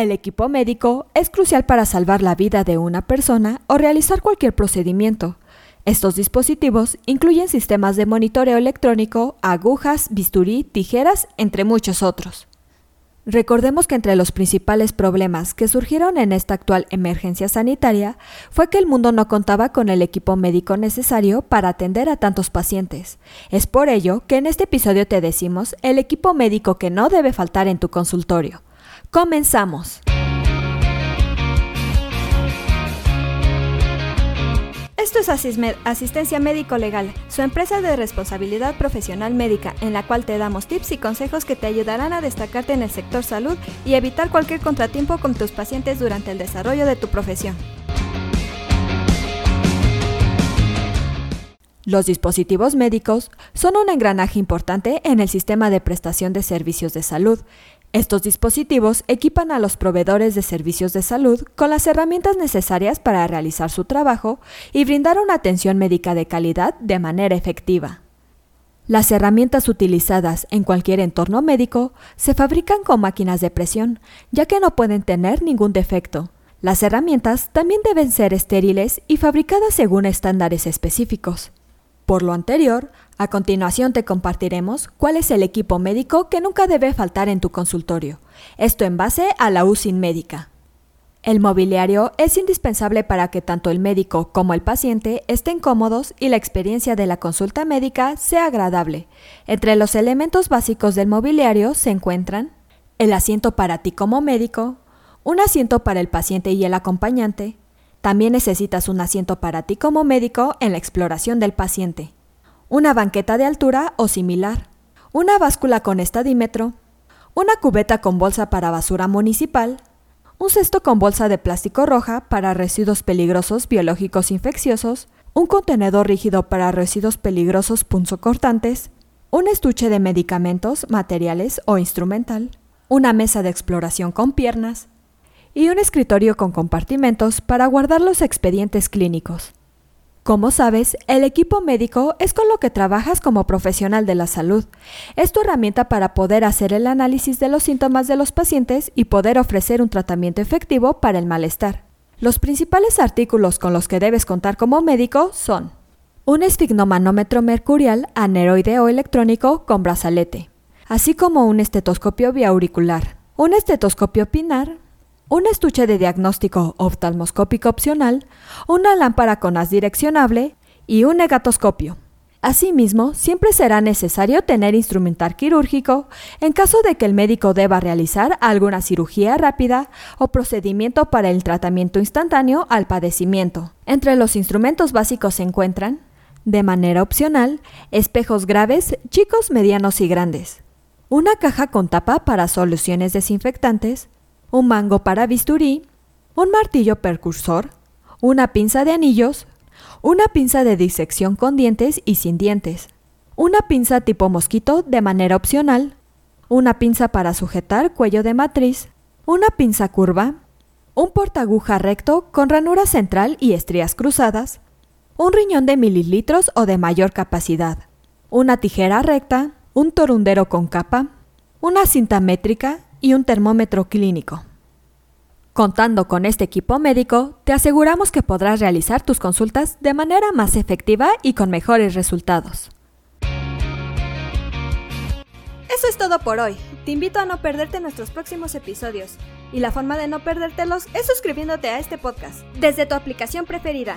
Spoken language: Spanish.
El equipo médico es crucial para salvar la vida de una persona o realizar cualquier procedimiento. Estos dispositivos incluyen sistemas de monitoreo electrónico, agujas, bisturí, tijeras, entre muchos otros. Recordemos que entre los principales problemas que surgieron en esta actual emergencia sanitaria fue que el mundo no contaba con el equipo médico necesario para atender a tantos pacientes. Es por ello que en este episodio te decimos el equipo médico que no debe faltar en tu consultorio. Comenzamos. Esto es Asistencia Médico Legal, su empresa de responsabilidad profesional médica, en la cual te damos tips y consejos que te ayudarán a destacarte en el sector salud y evitar cualquier contratiempo con tus pacientes durante el desarrollo de tu profesión. Los dispositivos médicos son un engranaje importante en el sistema de prestación de servicios de salud. Estos dispositivos equipan a los proveedores de servicios de salud con las herramientas necesarias para realizar su trabajo y brindar una atención médica de calidad de manera efectiva. Las herramientas utilizadas en cualquier entorno médico se fabrican con máquinas de presión, ya que no pueden tener ningún defecto. Las herramientas también deben ser estériles y fabricadas según estándares específicos. Por lo anterior, a continuación te compartiremos cuál es el equipo médico que nunca debe faltar en tu consultorio. Esto en base a la USIN médica. El mobiliario es indispensable para que tanto el médico como el paciente estén cómodos y la experiencia de la consulta médica sea agradable. Entre los elementos básicos del mobiliario se encuentran el asiento para ti como médico, un asiento para el paciente y el acompañante, también necesitas un asiento para ti como médico en la exploración del paciente, una banqueta de altura o similar, una báscula con estadímetro, una cubeta con bolsa para basura municipal, un cesto con bolsa de plástico roja para residuos peligrosos biológicos infecciosos, un contenedor rígido para residuos peligrosos punzocortantes, un estuche de medicamentos, materiales o instrumental, una mesa de exploración con piernas, y un escritorio con compartimentos para guardar los expedientes clínicos. Como sabes, el equipo médico es con lo que trabajas como profesional de la salud. Es tu herramienta para poder hacer el análisis de los síntomas de los pacientes y poder ofrecer un tratamiento efectivo para el malestar. Los principales artículos con los que debes contar como médico son un esfignomanómetro mercurial aneroide o electrónico con brazalete, así como un estetoscopio biauricular, un estetoscopio pinar, un estuche de diagnóstico oftalmoscópico opcional, una lámpara con haz direccionable y un negatoscopio. Asimismo, siempre será necesario tener instrumental quirúrgico en caso de que el médico deba realizar alguna cirugía rápida o procedimiento para el tratamiento instantáneo al padecimiento. Entre los instrumentos básicos se encuentran, de manera opcional, espejos graves, chicos, medianos y grandes, una caja con tapa para soluciones desinfectantes, un mango para bisturí, un martillo percursor, una pinza de anillos, una pinza de disección con dientes y sin dientes, una pinza tipo mosquito de manera opcional, una pinza para sujetar cuello de matriz, una pinza curva, un portaguja recto con ranura central y estrías cruzadas, un riñón de mililitros o de mayor capacidad, una tijera recta, un torundero con capa, una cinta métrica y un termómetro clínico. Contando con este equipo médico, te aseguramos que podrás realizar tus consultas de manera más efectiva y con mejores resultados. Eso es todo por hoy. Te invito a no perderte nuestros próximos episodios. Y la forma de no perdértelos es suscribiéndote a este podcast desde tu aplicación preferida.